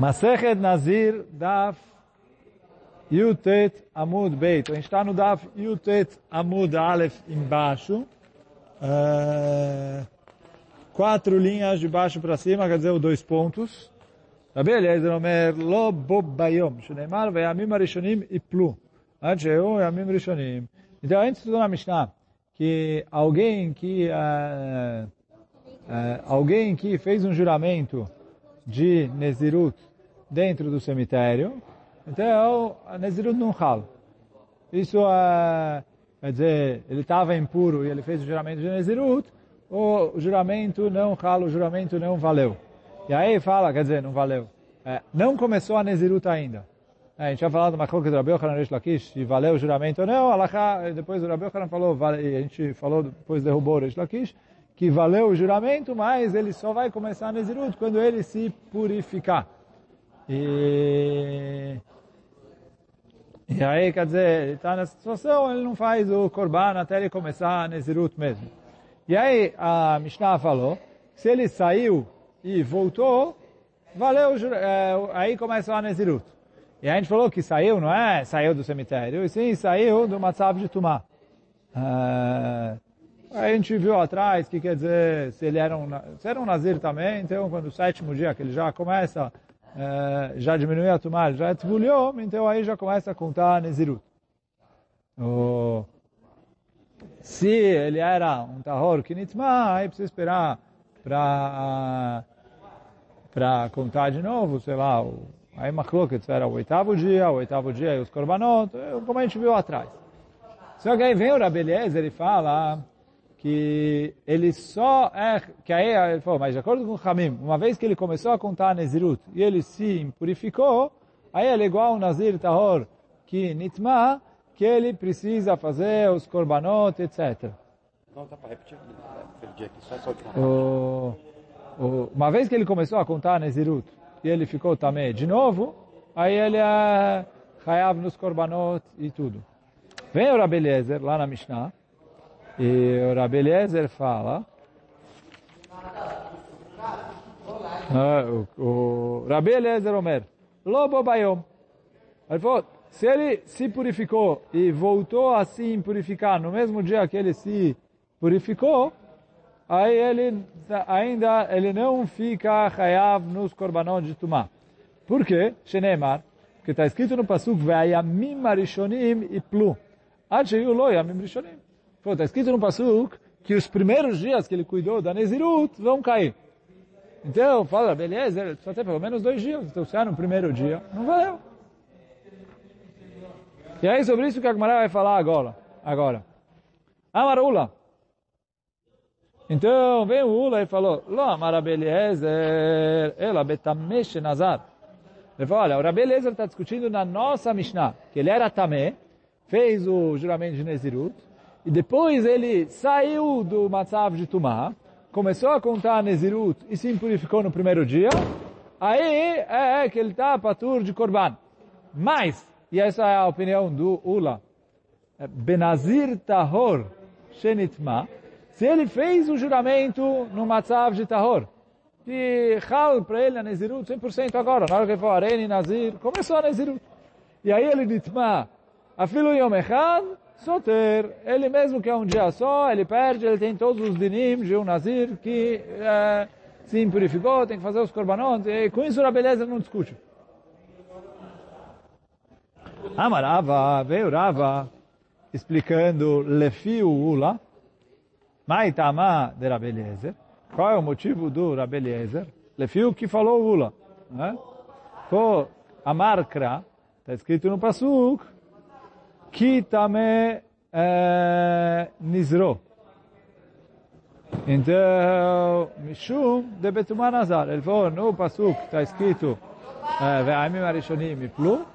Masechet Nazir Daf Yutet Amud Beit. A gente está no Daf Yutet Amud Aleph embaixo. Uh, quatro linhas de baixo para cima, quer dizer, os dois pontos. Rabi Eliezer Omer Lo Bobayom. Shneimar Ve'amim Arishonim Iplu. Adsheu Ve'amim Rishonim. Então, antes de na Mishnah, que alguém que uh, uh, alguém que fez um juramento de Nezirut dentro do cemitério, então a Nezirut não rala. Isso é, quer dizer, ele estava impuro e ele fez o juramento de Nezirut, o juramento não rala, o juramento não valeu. E aí fala, quer dizer, não valeu. É, não começou a Nezirut ainda. É, a gente já falado do Machloket do Rabi Yochanan Reish Lakish, se valeu o juramento ou não, Allah, depois o Rabi Yochanan falou, vale, a gente falou, depois derrubou o Reish Lakish, que valeu o juramento, mas ele só vai começar a Nezirut quando ele se purificar. E, e aí, quer dizer, ele está nessa situação, ele não faz o Korban até ele começar a Nezirut mesmo. E aí a Mishnah falou, se ele saiu e voltou, valeu, é, aí começa a Nezirut. E a gente falou que saiu, não é saiu do cemitério, e sim saiu do Matzav de Tumá. Uh, a gente viu atrás que quer dizer, se ele era um, se era um nazir também, então quando o sétimo dia que ele já começa, é, já diminuiu a tomar, já tzvuliom, então aí já começa a contar nezirut. O, se ele era um tahor kinitma, aí precisa esperar para para contar de novo, sei lá, o, aí machloket era o oitavo dia, o oitavo dia e os korbanot, como a gente viu atrás. Só que aí vem o Rabeliezer e fala que ele só é, que aí ele falou, mas de acordo com o Hamim, uma vez que ele começou a contar Nezirut e ele se purificou, aí ele é igual um Nazir Tahor que Nitma, que ele precisa fazer os korbanot, etc. Não, tá para repetir, perdi aqui, só o, o, Uma vez que ele começou a contar Nezirut e ele ficou também de novo, aí ele é Hayav nos korbanot e tudo. Vem o Rabeliezer lá na Mishnah, e o Rabi Eliezer fala, uh, o, o Rabi Eliezer Omer, Lobo Bayom. Ele falou, se ele se purificou e voltou a se purificar no mesmo dia que ele se purificou, aí ele ainda ele não fica chayav nos korbanot de Tumá. Por quê? Shenemar, porque está escrito no Pasuk, Ve'ayamim arishonim e plu. Ad sheyu lo yamim rishonim. Está escrito no Pasuk que os primeiros dias que ele cuidou da Nezirut vão cair. Então, fala, beleza, ele precisa ter pelo menos dois dias. Então, se é no primeiro dia, não valeu. E aí, sobre isso que a Gemara vai falar agora. agora. Amarula. Então, vem o Ula e falou, Lo amar Beliezer, ela betamesh nazar. Ele falou, olha, o Rabeliezer está discutindo na nossa Mishnah, que ele era tamé, fez o juramento de Nezirut, e depois ele saiu do Matzav de Tumá, começou a contar Nezirut e se purificou no primeiro dia, aí é, é que ele está patur de Korban. Mas, e essa é a opinião do Ula, é, Benazir Tahor Shenitma, se ele fez o juramento no Matzav de Tahor, que Hal para ele a Nezirut 100% agora, na hora que ele falou Areni Nazir, começou a Nezirut. E aí ele Nitma, Afilo Yom Echad, Soter, ele mesmo que é um dia só, ele perde, ele tem todos os dinim de um nazir que é, se impurificou, tem que fazer os korbanot, e com isso a beleza não discute. Amarava, veio Rava, explicando Lefiu Ula, Maitama de Rabeliezer, qual é o motivo do Rabeliezer? Lefiu que falou Ula, né? a marca, está escrito no Pasuk, Kitame Nizro. Então, Mishum de Betumar Nazar. Ele falou no Pasuk, está escrito Ve'amim Arishonim Plu.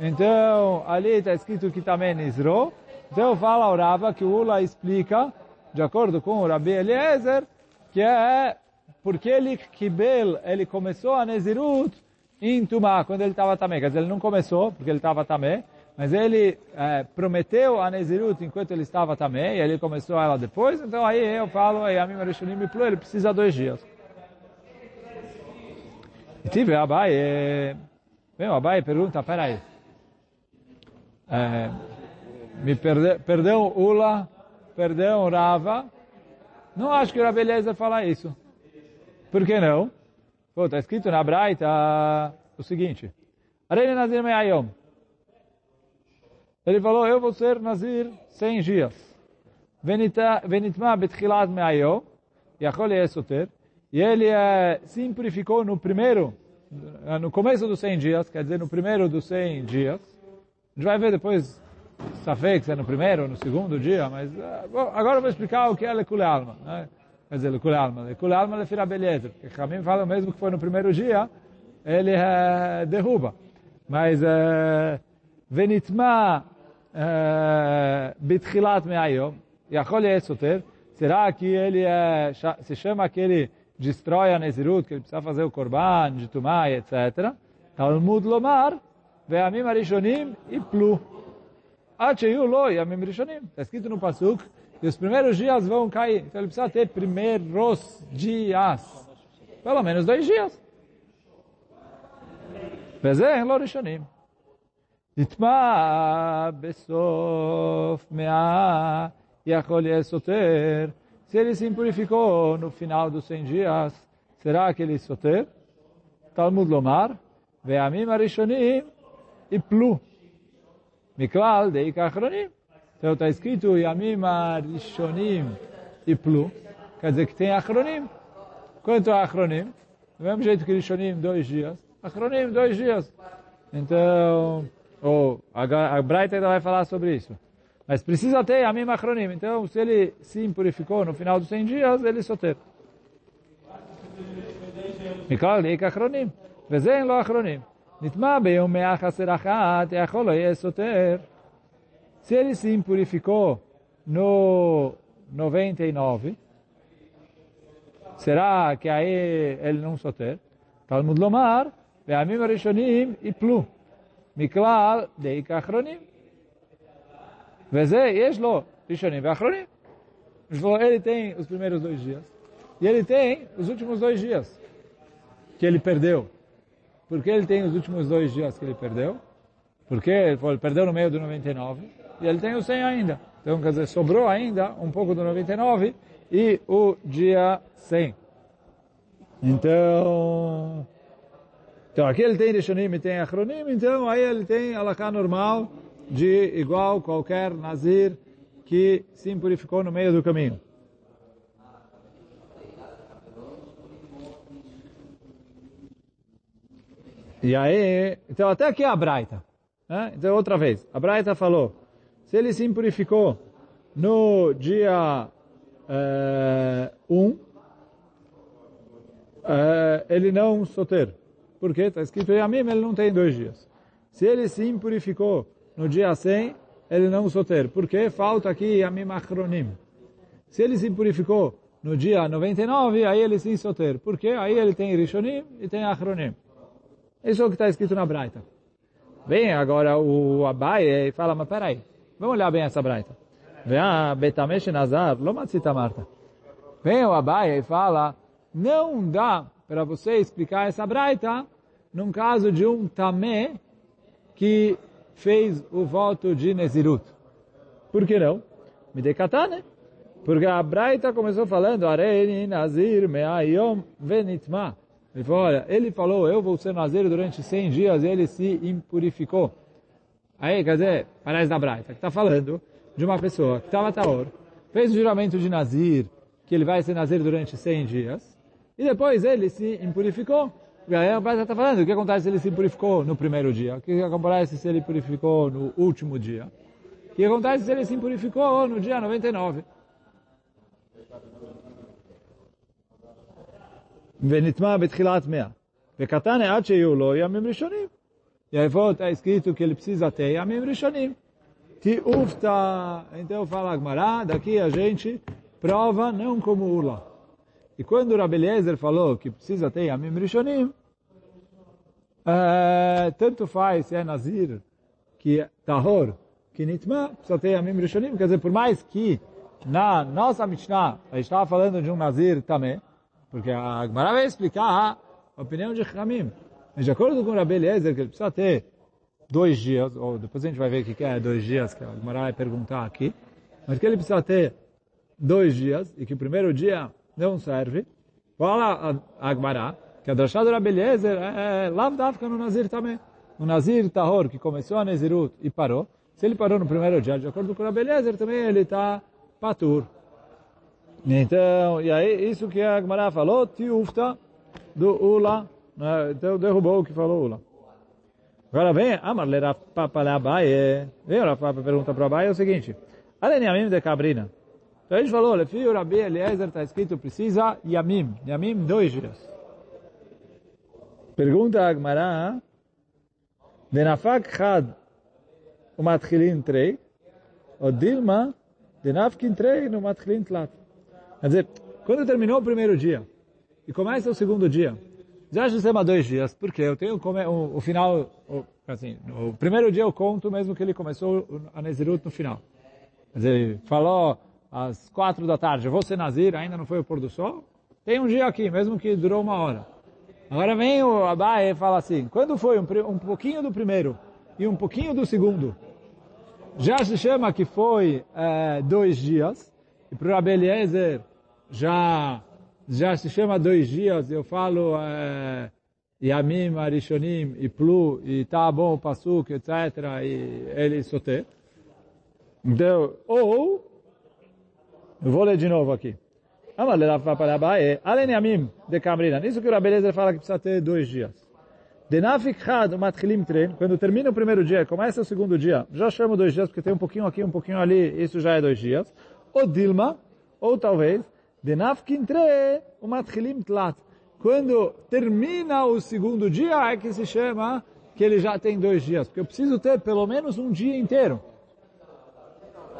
Então, ali está escrito também Nizro. Então, fala o Rava que o Ula explica, de acordo com o Rabi Eliezer, que é porque ele, Kibel, ele começou a Nezirut em Tumá, quando ele estava também. Quer dizer, ele não começou, porque ele estava também, mas ele é, prometeu a Nezirut enquanto ele estava também, e ele começou ela depois, então aí eu falo, aí a minha Rishonim ele precisa dois dias. E tive Abai. Bem, o Abai pergunta, peraí, é, me perde, perdeu Ula, perdeu Rava, não acho que o Rabi Eliezer fala isso. Por que não? Está escrito na Braita o seguinte, Arene Nazir Me'ayom, ele falou, eu vou ser Nazir 100 dias. Venitma betchilat me'ayom, yachol yesoter, e ele se purificou no primeiro, no começo dos 100 dias, quer dizer, no primeiro dos 100 dias. A gente vai ver depois, Safek, se é no primeiro ou no segundo dia, mas agora eu vou explicar o que é Lekule Alma. Né? Quer dizer, Lekule Alma. Lekule Alma é Fira Beleza, porque Kamim fala mesmo que foi no primeiro dia, ele é, derruba. Mas, é, Venitma Bitchilat Me'ayom, Yachol Yesoter, será que ele é, se chama que ele destrói a Nezirut, que ele precisa fazer o Korban, de Tumai, etc. Talmud Lomar, Ve'amim Arishonim e Plu. Acheyu Lo Yamim Rishonim. Está escrito no Pasuk que os primeiros dias vão cair. Então ele precisa ter primeiros dias. Pelo menos dois dias. Vezeh Lo Rishonim. נטמע בסוף מאה יכול סותר. Se ele se purificou no final dos 100 dias, será que ele soter? Talmud Lomar, Ve'amim Arishonim e Plu. Miklal Deik Achronim. Então está escrito Yamim Arishonim e Plu. Quer dizer que tem Achronim. Quanto a Achronim? Do mesmo jeito que Rishonim, dois dias. Achronim, dois dias. Então... Ou a, a Braita ainda vai falar sobre isso. Mas precisa ter a mesma acronim. Então, se ele se impurificou no final dos 100 dias, ele só tem. מכלל דיק אחרונים, וזה אין לו אחרונים. נטמע ביום מאה חסר אחת, יכול יהיה סותר. Se ele se impurificou no 99, será que aí ele não soter? Talmud lomar, והעמים הראשונים יפלו. מכלל דיק האחרונים. וזה, יש לו ראשונים ואחרונים. Ele tem os primeiros dois dias. E ele tem os últimos dois dias que ele perdeu. Por que ele tem os últimos dois dias que ele perdeu? Porque ele, ele perdeu no meio do 99 e ele tem o 100 ainda. Então, quer dizer, sobrou ainda um pouco do 99 e o dia 100. Então, então, aqui ele tem Rishonim e tem Achronim, então aí ele tem Alaká normal de igual qualquer Nazir que se purificou no meio do caminho. E aí, então até aqui é a Braita. Né? Então outra vez, a Braita falou, se ele se purificou no dia 1, é, um, é, ele não soter. Porque está escrito Yamim, ele não tem dois dias. Se ele se impurificou no dia 100, ele não soter. Porque falta aqui Yamim Achronim. Se ele se purificou no dia 99, aí ele sim soter. Porque aí ele tem Rishonim e tem Achronim. Isso é o que está escrito na Braita. Bem, agora o Abai fala, mas peraí, vamos olhar bem essa Braita. Vem Betamesh Nazar, Lomatzita Marta. Vem o Abai e fala, não dá para você explicar essa Braita num caso de um tamé que fez o voto de Nezirut. Por que não? Me decatane. Porque a Braita começou falando, Areni Nazir Me'ayom Venitma. Ele falou, olha, ele falou, eu vou ser Nazir durante 100 dias, ele se impurificou. Aí, quer dizer, parece da Braita, que está falando de uma pessoa que estava Taor, fez o juramento de Nazir, que ele vai ser Nazir durante 100 dias, e depois ele se impurificou. E aí o pai está falando, o que acontece se ele se purificou no primeiro dia? O que acontece se ele purificou no último dia? O que acontece se ele se purificou no dia 99? ונטמע בתחילת מאה. וקטן עד שיהיו לו ימים ראשונים. E aí está escrito que ele precisa ter yamim rishonim. Tiufta. Então fala Agmará, daqui a gente prova não como Ula. E quando o Rabeliezer falou que precisa ter Yamim Rishonim, uh, tanto faz se é Nazir, que é Tahor, que Nitma, precisa ter Yamim Rishonim. Quer dizer, por mais que na nossa Mishnah, a gente estava falando de um Nazir também, porque a Gemara vai explicar a opinião de Hamim. De acordo com Rabi Eliezer, que ele precisa ter dois dias, ou depois a gente vai ver o que é dois dias, que a Gemara vai perguntar aqui, mas que ele precisa ter dois dias, e que o primeiro dia não serve, fala a Agmará, que a Drashá do Eliezer é, é lavdavka no Nazir também. O Nazir Tahor, que começou a Nezirut e parou, se ele parou no primeiro dia, de acordo com o Rabi Eliezer, também ele está patur. Então, e aí, isso que a Gemara falou, tiufta do Ula, né? então derrubou o que falou Ula. Agora vem, Amar le Papa le Abaye, vem o Papa pergunta para Abaye é o seguinte, Além Yamim de Cabrina. Então a gente falou, le filho Rabi Eliezer está escrito, precisa Yamim, Yamim dois dias. Pergunta a Gemara, Denafak Chad umatchilin trei, ou Dilma, Denafkin trei no matchilin tlat. Quer dizer, quando terminou o primeiro dia e começa o segundo dia, já chama dois dias, porque eu tenho o, o final, o, assim, o primeiro dia eu conto mesmo que ele começou a Nezirut no final. Quer dizer, falou às quatro da tarde, vou ser Nazir, ainda não foi o pôr do sol, tem um dia aqui, mesmo que durou uma hora. Agora vem o Abai e fala assim, quando foi um, um pouquinho do primeiro e um pouquinho do segundo, já se chama que foi é, dois dias, e para o Abeliezer já já se chama dois dias, eu falo é, Yamim, Arishonim, e Plu, e tá bom, Pasuk, etc., e ele soter. Então, ou, vou ler de novo aqui. De Camrina. Nisso que o Rabelezer fala que precisa ter dois dias. Quando termina o primeiro dia, começa o segundo dia, já chamo dois dias, porque tem um pouquinho aqui, um pouquinho ali, isso já é dois dias. Ou Dilma, ou talvez. Quando termina o segundo dia, é que se chama que ele já tem dois dias, porque eu preciso ter pelo menos um dia inteiro.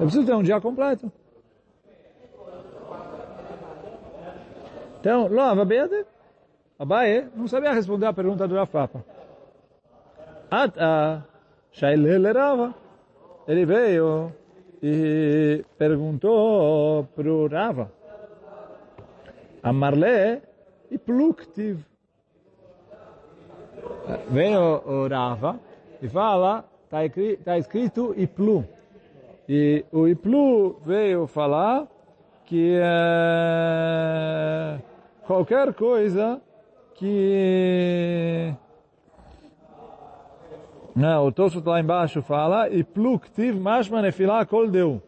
Eu preciso ter um dia completo. Então, lá, Abede, Abaye não sabia responder a pergunta do Rafapa. Ata, Shailele Rava. Ele veio e perguntou para o Rava. Amarle e Pluktiv. Vem o, Rava e fala, está escrito Iplu. E o Iplu veio falar que é, qualquer coisa que não, o Tosfot lá embaixo fala e pluktiv mashma nefilá kol deu.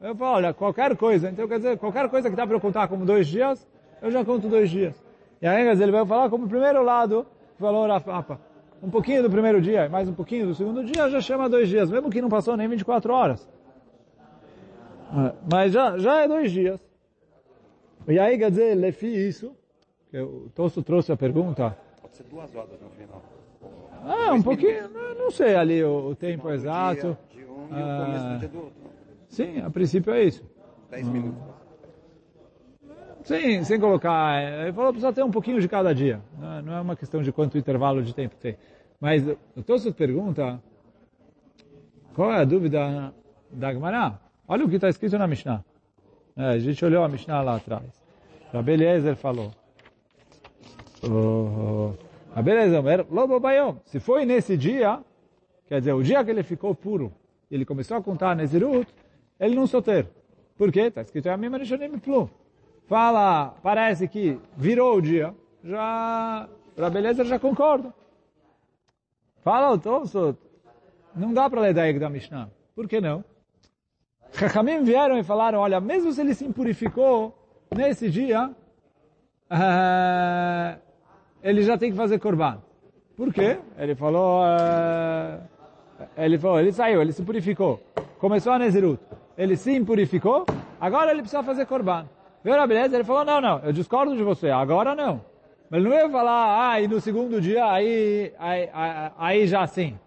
Eu falo, olha, qualquer coisa, então quer dizer, qualquer coisa que dá para eu contar como dois dias, eu já conto dois dias. E aí ele vai falar como o primeiro lado, falou Rafapa, um pouquinho do primeiro dia, mais um pouquinho do segundo dia, já chama dois dias, mesmo que não passou nem 24 horas. Mas já, já é dois dias. E aí quer dizer, Lefi isso, que o Tosso trouxe a pergunta. Pode ser duas horas no final. Ah, um pouquinho, não sei ali o, o tempo exato. Dia de um e o começo do outro. Sim, a princípio é isso. Dez minutos. Sim, sem colocar. Ele falou que precisa ter um pouquinho de cada dia. Não, não é uma questão de quanto intervalo de tempo tem. Mas o Tosso pergunta qual é a dúvida da Gemara? Olha o que está escrito na Mishnah. É, a gente olhou a Mishnah lá atrás. Rabi Eliezer falou. Oh, Rabi Eliezer, Lobo Bayom. Se foi nesse dia, quer dizer, o dia que ele ficou puro, ele começou a contar Nezirut, ele não soter. Por quê? Está escrito Yamim Arishonim Plum. Fala, parece que virou o dia. Já, Rabi Eliezer já concorda. Fala o Tosot. Não dá para ler daí da Mishnah. Por que não? Chachamim vieram e falaram, olha, mesmo se ele se impurificou nesse dia, uh, ele já tem que fazer korban. Por quê? Ele falou, uh, ele falou, ele saiu, ele se purificou. Começou a Nezirut. Ele se impurificou, agora ele precisa fazer korban. Veio a beleza, ele falou, não, não, eu discordo de você, agora não. Mas ele não ia falar, ah, e no segundo dia, aí, aí, aí, aí já sim.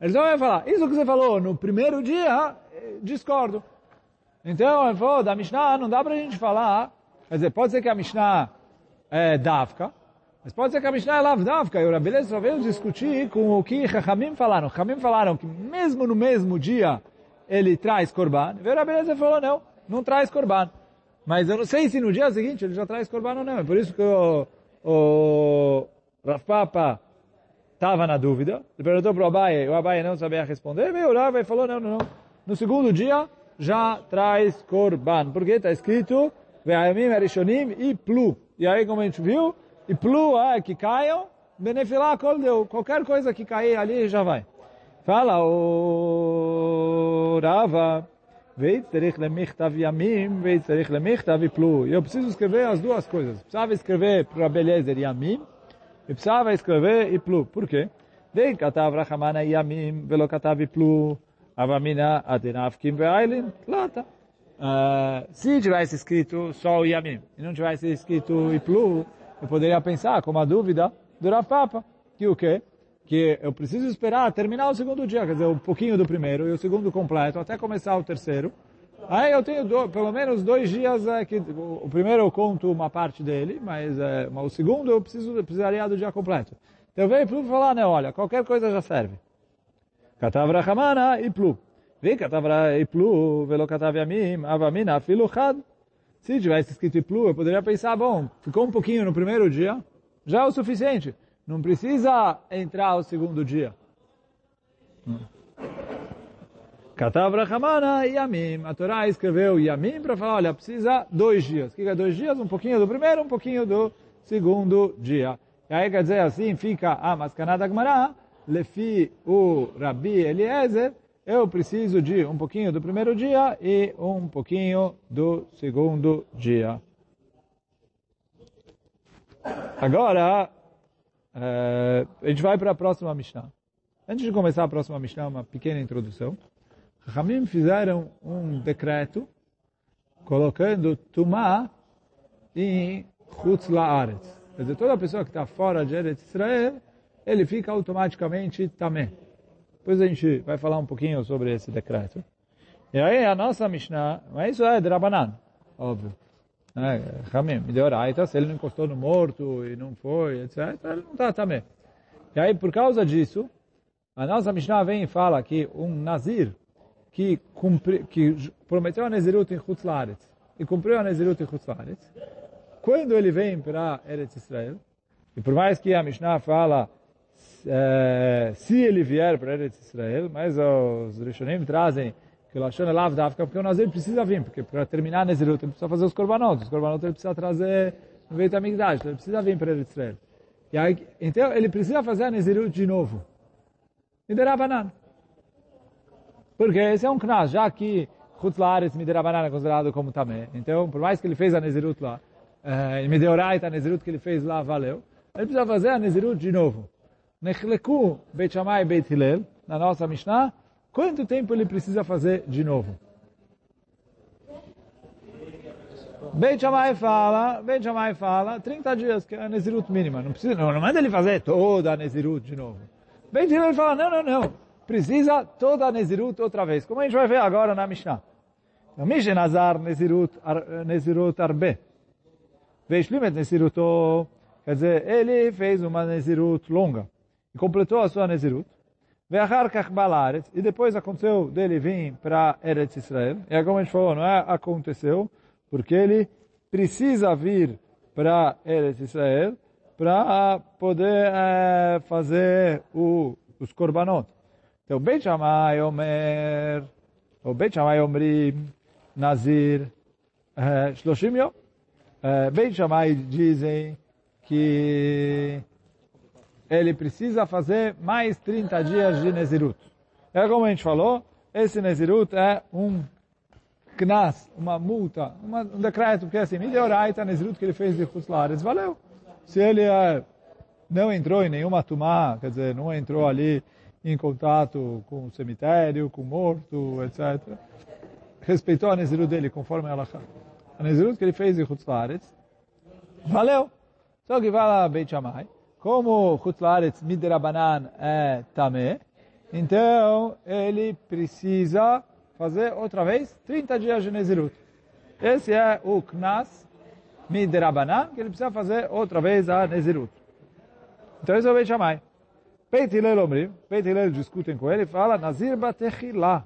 Ele só ia falar, isso que você falou no primeiro dia, discordo. Então, ele falou, da Mishnah não dá para a gente falar, quer dizer, pode ser que a Mishnah é Davka, mas pode ser que a Mishnah é Lavdavka, e o Rabbi só veio discutir com o que Chachamim falaram. Chachamim falaram que mesmo no mesmo dia ele traz Korban, e o Rabbi falou, não, não traz Korban. Mas eu não sei se no dia seguinte ele já traz Korban ou não, é por isso que o, o Rav Papa estava na dúvida, ele perguntou para o Abaye, o Abaye não sabia responder, veio o Rav e falou, não, não, não no segundo dia já traz Korban, porque está escrito Ve'ayamim erishonim e plu. E aí, como a gente viu, e plu ah, é que caem, benefilá kol deu. Qualquer coisa que cair ali já vai. Fala o Rava, yamim, plu. Eu preciso escrever as duas coisas. Precisava escrever para Beliezer yamim, e precisava escrever e plu. Por quê? Vem katav rachamana yamim, velo katav e plu. Avamina Atenafkim Ve'ailin Lata. Eh, se tivesse escrito só o Yamim e não tivesse escrito Iplu, eu poderia pensar, como a dúvida do papa? que o quê? Que eu preciso esperar terminar o segundo dia, quer dizer, um pouquinho do primeiro e o segundo completo, até começar o terceiro. Aí eu tenho do, pelo menos dois dias é, que o, o primeiro eu conto uma parte dele, mas, é, mas o segundo eu preciso precisaria do dia completo. Então veio para falar, né? Olha, qualquer coisa já serve. Plu. Vi Katav e Plu, velo Katav Yamim, Avamina, Filu Chad. Se tivesse escrito Plu, eu poderia pensar, bom, ficou um pouquinho no primeiro dia, já é o suficiente. Não precisa entrar o segundo dia. Katav Rahamana Yamim. A Torá escreveu Yamim para falar, olha, precisa dois dias. O que é dois dias? Um pouquinho do primeiro, um pouquinho do segundo dia. E aí quer dizer assim, fica a Maskanada Gmará, Lefi o Rabi Eliezer, eu preciso de um pouquinho do primeiro dia e um pouquinho do segundo dia. Agora, Uh, a gente vai para a próxima Mishnah. Antes de começar a próxima Mishnah, uma pequena introdução. Ramim fizeram um decreto colocando Tumá em Chutz La'aretz. Quer dizer, toda pessoa que está fora de Eretz Israel, ele fica automaticamente Tamé. Depois a gente vai falar um pouquinho sobre esse decreto. E aí a nossa Mishnah, mas isso é de Rabanan, óbvio né, Hamim, Mideoraita, se ele não encostou no morto e não foi, etc., ele não está também. E aí, por causa disso, a nossa Mishnah vem e fala que um Nazir que, cumpri, que prometeu a Nezirut em Chutzlaretz e cumpriu a Nezirut em Chutzlaretz, quando ele vem para Eretz Israel, e por mais que a Mishnah fala é, se ele vier para Eretz Israel, mas os Rishonim trazem que o Lashon é lavdavka, porque o Nazir precisa vir, porque para terminar a Nezirut ele precisa fazer os korbanot, os korbanot ele precisa trazer no Beit então ele precisa vir para Israel. E aí, então ele precisa fazer a Nezirut de novo. Miderabanan. Porque esse é um knas, já que Chutz Laaretz Miderabanan é considerado como também. Então, por mais que ele fez a Nezirut lá, eh, em Mideoraita, a Nezirut que ele fez lá valeu, ele precisa fazer a Nezirut de novo. Nechleku Beit Shammai Beit Hillel, na nossa Mishnah, Quanto tempo ele precisa fazer de novo? Beit Shammai fala, Beit Shammai fala, 30 dias, que é a Nezirut mínima. Não precisa, não, não manda ele fazer toda a Nezirut de novo. Beit Hillel fala, não, não, não. Precisa toda a Nezirut outra vez. Como a gente vai ver agora na Mishnah. Então, Mishnah Nazar Nezirut, Nezirut Arbe. Veishlimet Neziruto. Quer dizer, ele fez uma Nezirut longa. E completou a sua Nezirut. E depois aconteceu dele vir para Eretz Israel. E como a gente falou, não é aconteceu, porque ele precisa vir para Eretz Israel para poder é, fazer o, os korbanot. Então, Beit Shammai Omer, o Beit Shammai Omrim, Nazir, Shloshim Yom. Beit Shammai dizem que ele precisa fazer mais 30 dias de Nezirut. É como a gente falou, esse Nezirut é um knas, uma multa, uma, um decreto, porque assim, Mideoraita, Nezirut que ele fez de Huslares, valeu. Se ele é, não entrou em nenhuma tumá, quer dizer, não entrou ali em contato com o cemitério, com o morto, etc., respeitou a Nezirut dele conforme ela a Nezirut que ele fez de Huslares, valeu. Só que vai lá Beit Shammai, como Chutzlaretz Midrabanan é Tamé, então ele precisa fazer outra vez 30 dias de Nezirut. Esse é o Knas Midrabanan, que ele precisa fazer outra vez a Nezirut. Então esse é o Beit Shammai. Beit Hillel Omrim, Beit Hillel discutem com ele e fala Nazir Batechilá.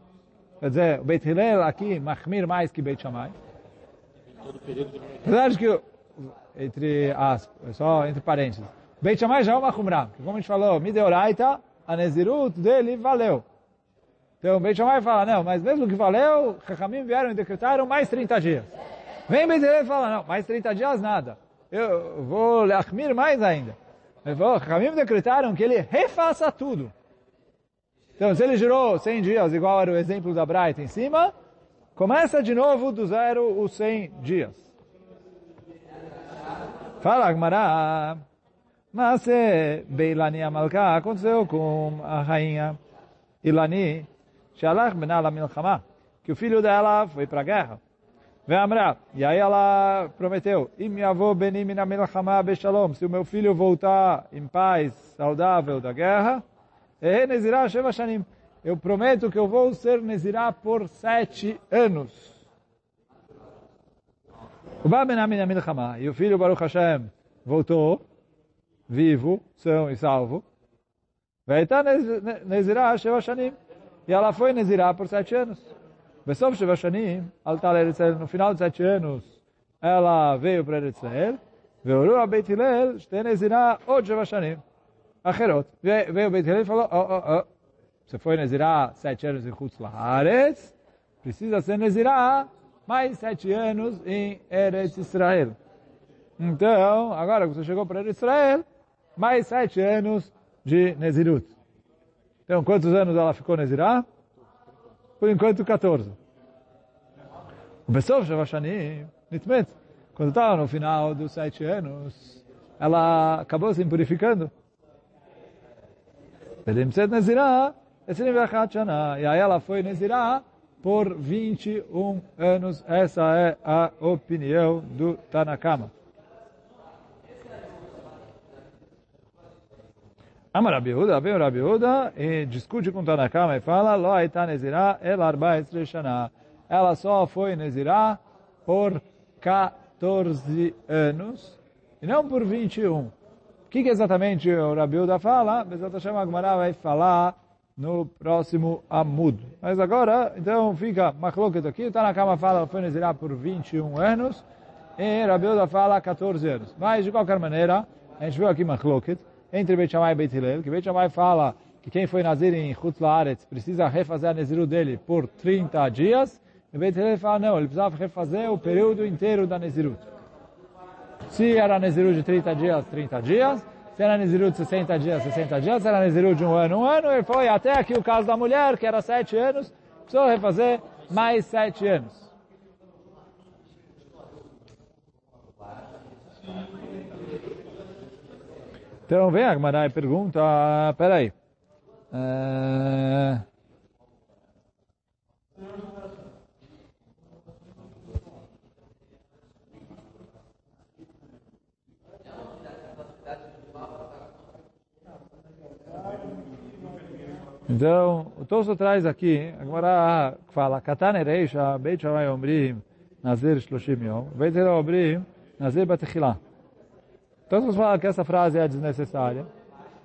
Quer dizer, o Beit Hillel aqui, Machmir mais que Beit Shammai. Apesar de que, entre aspas, só entre parênteses, Beit Shammai já é uma Humra. Como a gente falou, Mideoraita, a Nezirut dele valeu. Então Beit Shammai fala, não, mas mesmo que valeu, Chachamim vieram e decretaram mais 30 dias. Vem Beit Hillel e fala, não, mais 30 dias nada. Eu vou leachmir mais ainda. Chachamim decretaram que ele refaça tudo. Então, se ele girou 100 dias, igual era o exemplo da Bright em cima, começa de novo do zero os 100 dias. Fala, Agmará. Mas Beilani Amalka aconteceu com a rainha Ilani, que o filho dela foi para a guerra. E aí ela prometeu, se o meu filho voltar em paz, saudável da guerra, Shanim, eu prometo que eu vou ser Nezirah por sete anos. E o filho Baruch Hashem voltou, vivo, são e salvo. Veita Nezirah Sheva Shanim. E ela foi Nezirah por sete anos. Besov Sheva Shanim, Altal Eretzel, no final de sete anos, ela veio para Eretzel. Veoru a Beit Hillel, Shte Nezirah od Sheva Shanim. Acherot. Veio o Beit Hillel e falou, oh, oh, oh. Você foi Nezirah sete anos em Chutz Laharetz, precisa ser Nezirah mais sete anos em Eretz Israel. Então, agora que você chegou para Israel, mais sete anos de Nezirut. Então, quantos anos ela ficou Nezirah? Por enquanto, 14. O Besov Shavashani, Nitmet, quando estava no final dos sete anos, ela acabou se impurificando. Belimset Nezirah, e aí ela foi Nezirah por 21 anos. Essa é a opinião do Tanakama. Ama Rabi Yehuda, vem o Rabi Yehuda e discute com Tanakama e fala, Lo aita nezirah el arba shana. Ela só foi nezirah por 14 anos e não por 21. O que, que exatamente o Rabi fala? Bezat Hashem vai falar no próximo Amud. Mas agora, então fica Machloket aqui. Tanakama fala foi nezirah por 21 anos e Rabi fala 14 anos. Mas, de qualquer maneira, a gente viu aqui Machloket entre Beit Shammai e Beit Hillel, que Beit Shammai fala que quem foi Nazir em Chutz Laaretz precisa refazer a Naziru dele por 30 dias, e Beit Hillel fala, não, ele precisava refazer o período inteiro da Nazirut. Se era Nazirut de 30 dias, 30 dias, se era Nazirut de 60 dias, 60 dias, se era Nazirut de um ano, um ano, ele foi até aqui o caso da mulher, que era 7 anos, precisou refazer mais 7 anos. Então vem a Gmará e pergunta, peraí, uh, Então, o Tosso traz aqui, agora fala, Katane Reisha, Beit Shammai Omrim, Nazir Shloshim Yom, Beit Hillel Omrim, Nazir Batechilah. Então, vocês falam que essa frase é desnecessária,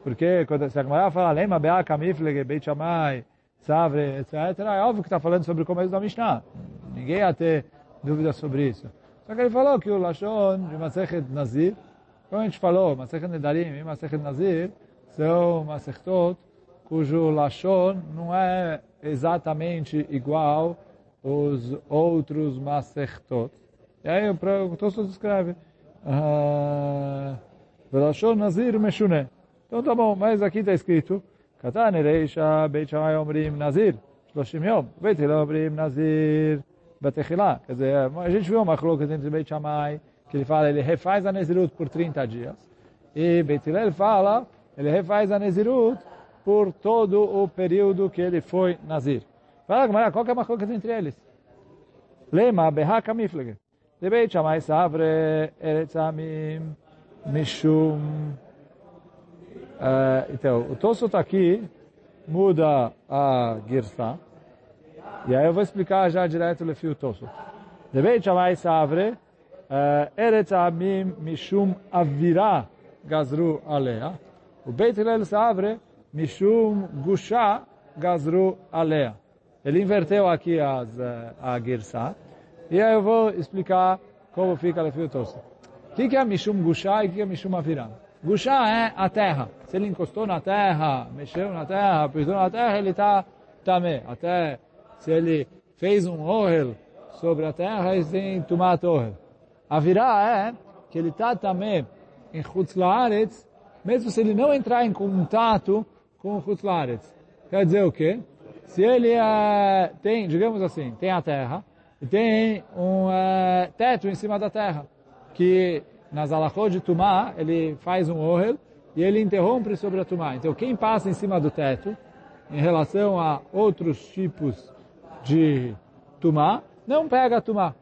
porque quando se a Gemara fala, Lema Bea Kamiflege, Beit Shammai, Savre, etc., é óbvio que está falando sobre o começo da Mishnah. Ninguém ia ter dúvida sobre isso. Só que ele falou que o Lashon de Masechet Nazir, como a gente falou, Masechet Nedarim e Masechet Nazir, são Masechtot cujo Lashon não é exatamente igual os outros Masechtot. E aí o Tosfos escreve, Velashon Nazir Meshune. Então tá bom, mas aqui está escrito, Katane Reisha Beit Shammai Omrim Nazir, Shloshim Yom, Beit Hillel Omrim Nazir Batechilá. Quer dizer, a gente viu uma coloca entre Beit Shammai, que ele fala, ele refaz a Nezirut por 30 dias. E Beit Hillel fala, ele refaz a Nezirut por todo o período que ele foi Nazir. Fala, qual que é uma coloca entre eles? Lema, Behaka de Beit Shammai Savre Eretz Amim Mishum. Uh, então, o Tosot aqui muda a Girsa. E aí eu vou explicar já direto o Lefio Tosot. De Beit Shammai Savre eh, Eretz Amim Mishum Avira Gazru Alea. O Beit Hillel Savre Mishum Gusha Gazru Alea. Ele inverteu aqui as, eh, a Girsa. E aí eu vou explicar como fica a fio Tosa. O que é Mishum Gushá e o que é Mishum Avirá? Gushá é a terra. Se ele encostou na terra, mexeu na terra, pisou na terra, ele está tamé. Até se ele fez um ohel sobre a terra, ele tem tumat ohel. A virá é que ele está tamé em Chutz Laaretz, mesmo se ele não entrar em contato com o Chutz Laaretz. Quer dizer o quê? Se ele é, tem, digamos assim, tem a terra, e tem um é, teto em cima da terra, que nas alachot de Tumá, ele faz um ohel e ele interrompe sobre a Tumá. Então, quem passa em cima do teto, em relação a outros tipos de Tumá, não pega a Tumá.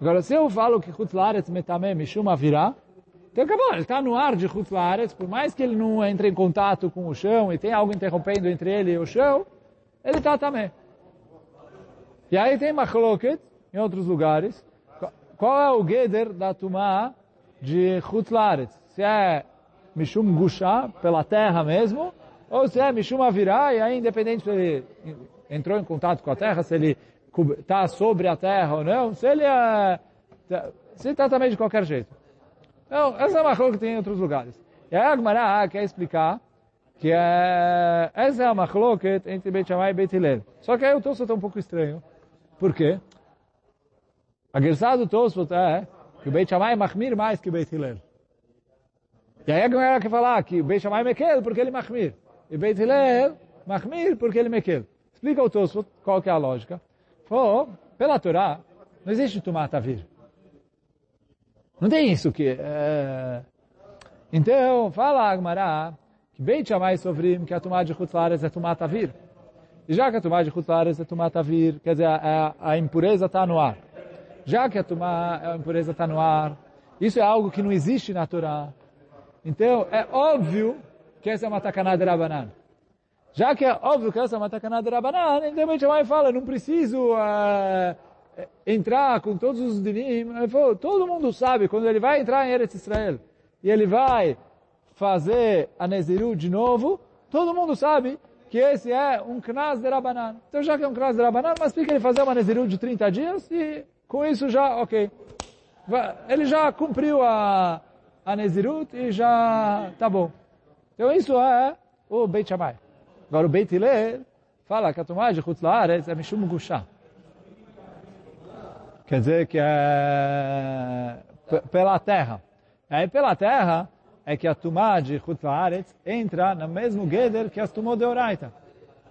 Agora, se eu falo que Chutlaretz metamé mishuma virá, então acabou, ele está no ar de Chutlaretz, por mais que ele não entre em contato com o chão e tem algo interrompendo entre ele e o chão, ele está também. E aí tem machloket em outros lugares, qual é o Geder da Tumá de Chutlaretz? Se é Mishum Gusha, pela terra mesmo, ou se é Mishum Avirá, e aí independente se ele entrou em contato com a terra, se ele está sobre a terra ou não, se ele é... Se está também de qualquer jeito. Então, essa é uma coisa que tem em outros lugares. E aí a Gemara quer explicar que é, essa é uma machloket entre Beit Shammai e Beit Hillel. Só que aí o Tosso está um pouco estranho. Por quê? A Gersá do Tosfot é que o Beit Shammai machmir mais que o Beit Hillel. E aí a Gemara quer falar que o Beit Shammai mekel porque ele machmir. E Beit Hillel machmir porque ele mekel. Explica o Tosfot qual que é a lógica. Falou, pela Torá, não existe tomata vir. Não tem isso que... É... Então, fala a Gemara que Beit Shammai sofrim que a tomada de Chutzlares é tomata vir. Já que a tomada de Chutzlares é tomata vir, quer dizer, a, a impureza está no ar já que a, tumá, a impureza está no ar, isso é algo que não existe na Torá. Então, é óbvio que essa é uma tacaná de Rabanan. Já que é óbvio que essa é uma tacaná de Rabanan, então a mãe fala, não preciso uh, entrar com todos os dinim. Todo mundo sabe, quando ele vai entrar em Eretz Israel, e ele vai fazer a Neziru de novo, todo mundo sabe que esse é um Knas de Rabanan. Então, já que é um Knas de Rabanan, mas fica ele fazer uma Neziru de 30 dias e com isso já, ok. Ele já cumpriu a, a Nezirut e já tá bom. Então isso é o Beit Shammai. Agora o Beit Hillel fala que a tomada de Chutz Laaretz é Mishum Gushá. Quer dizer que é pela terra. Aí pela terra é que a tomada de Chutz Laaretz entra no mesmo Geder que as tumot de Oraita.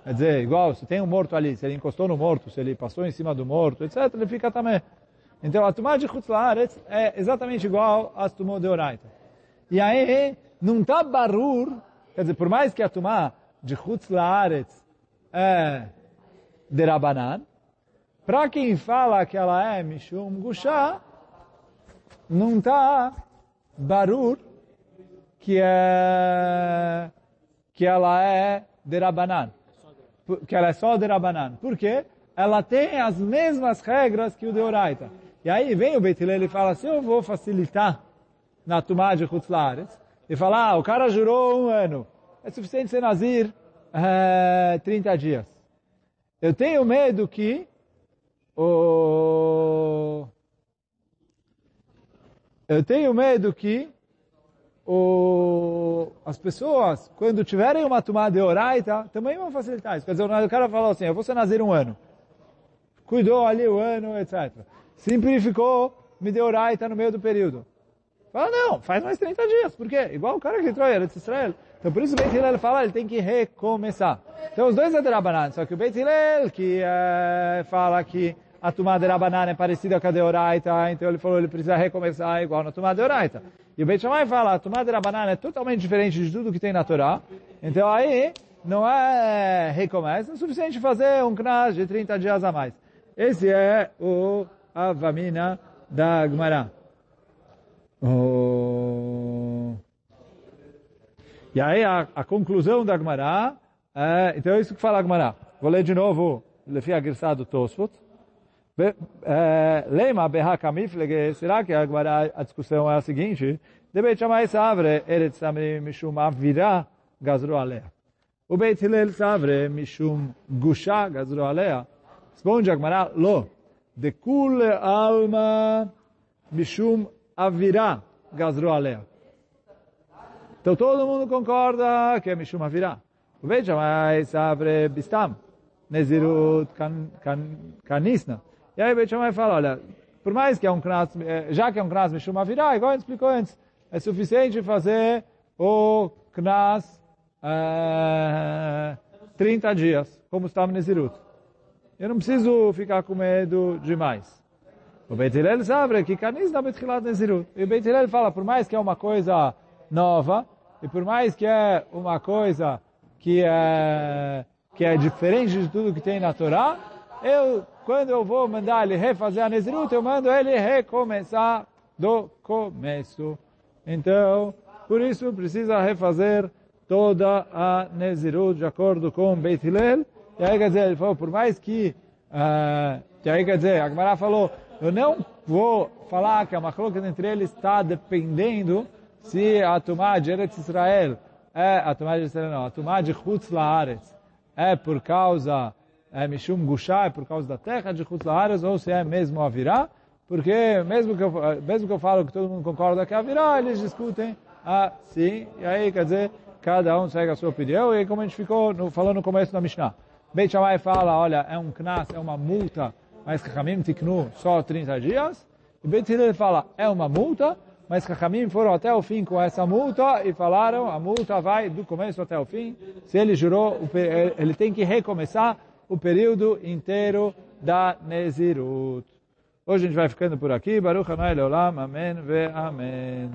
Quer dizer, igual, se tem um morto ali, se ele encostou no morto, se ele passou em cima do morto, etc., ele fica também. Então, a tumá de Chutz é exatamente igual às tumó de Oraita. E aí, não está barur, quer dizer, por mais que a tumá de Chutz é de Rabanan, para quem fala que ela é Mishum Gushá, não está barur que, é, que ela é de Rabanan que ela é só de Rabanan. Por quê? Ela tem as mesmas regras que o de Oraita. E aí vem o Beit Hillel e fala, se eu vou facilitar na tomada de Hutzlares, e falar, ah, o cara jurou um ano, é suficiente ser Nazir é, 30 dias. Eu tenho medo que o... Eu tenho medo que o, as pessoas, quando tiverem uma tomada de oraita, também vão facilitar isso. Quer dizer, o cara falou assim, eu vou ser nazir um ano. Cuidou ali o ano, etc. Simplificou, me deu oraita no meio do período. Fala, não, faz mais 30 dias. Por quê? Igual o cara que entrou em Israel. Então, por isso o Beit Hillel fala, ele tem que recomeçar. Então, os dois é de. Só que o Beit Hillel, que é, fala que a tomada de Rabanan é parecida com a de Oraita, então ele falou, ele precisa recomeçar igual na tomada de Oraita. E o Beit Shammai fala, a tomada de Rabanan é totalmente diferente de tudo que tem na Torá. Então aí, não é recomeço, é suficiente fazer um knas de 30 dias a mais. Esse é o Avamina da Gemara. Oh. E aí a, a conclusão da Gemara, é, então é isso que fala a Gemara. Vou ler de novo, Lefi Agirsado Tosfot. Lema behakamiflege, será que agora a discussão é a seguinte? Deve chamar savre, eretz samri mishum avira gazro alea. O Beit Hillel savre mishum gusha gazro alea. Responde Agmará, lo. De kul alma mishum avira gazro alea. Então todo mundo concorda que é Mishum Avirá. O Beit Shammai sabre Bistam, Nezirut Kanisna. E aí o Beit Shammai fala, olha, por mais que é um knas, já que é um knas Mishum Avirá, igual a gente explicou antes, é suficiente fazer o knas uh, 30 dias, como estava Nezirut. Eu não preciso ficar com medo demais. O Beit Hillel sabe que Kanis na Betchilat Nezirut. E o Beit Hillel fala, por mais que é uma coisa nova, e por mais que é uma coisa que é, que é diferente de tudo que tem na Torá, eu, quando eu vou mandar ele refazer a Nezirut, eu mando ele recomeçar do começo. Então, por isso precisa refazer toda a Nezirut de acordo com Beit Hillel. E aí quer dizer, ele falou, por mais que, uh, e aí quer dizer, a Gemara falou, eu não vou falar que a macroca entre eles está dependendo se a Tumá de Eretz Israel é a Tumá de Israel não, a Tumá de Chutz Laaretz é por causa é Mishum Gushá, é por causa da terra de Chutz Laaretz ou se é mesmo a virá, porque mesmo que, eu, mesmo que eu falo que todo mundo concorda que é a virá, eles discutem assim, e aí quer dizer, cada um segue a sua opinião, e como a gente ficou no, falando no começo da Mishnah. Beit Shammai fala, olha, é um knas, é uma multa, mas Kachamim tiknu só 30 dias. E Beit Hillel fala, é uma multa, mas Kachamim foram até o fim com essa multa e falaram, a multa vai do começo até o fim. Se ele jurou, ele tem que recomeçar o período inteiro da Nezirut. Hoje a gente vai ficando por aqui. Baruch Hanai. Amém ve Amém.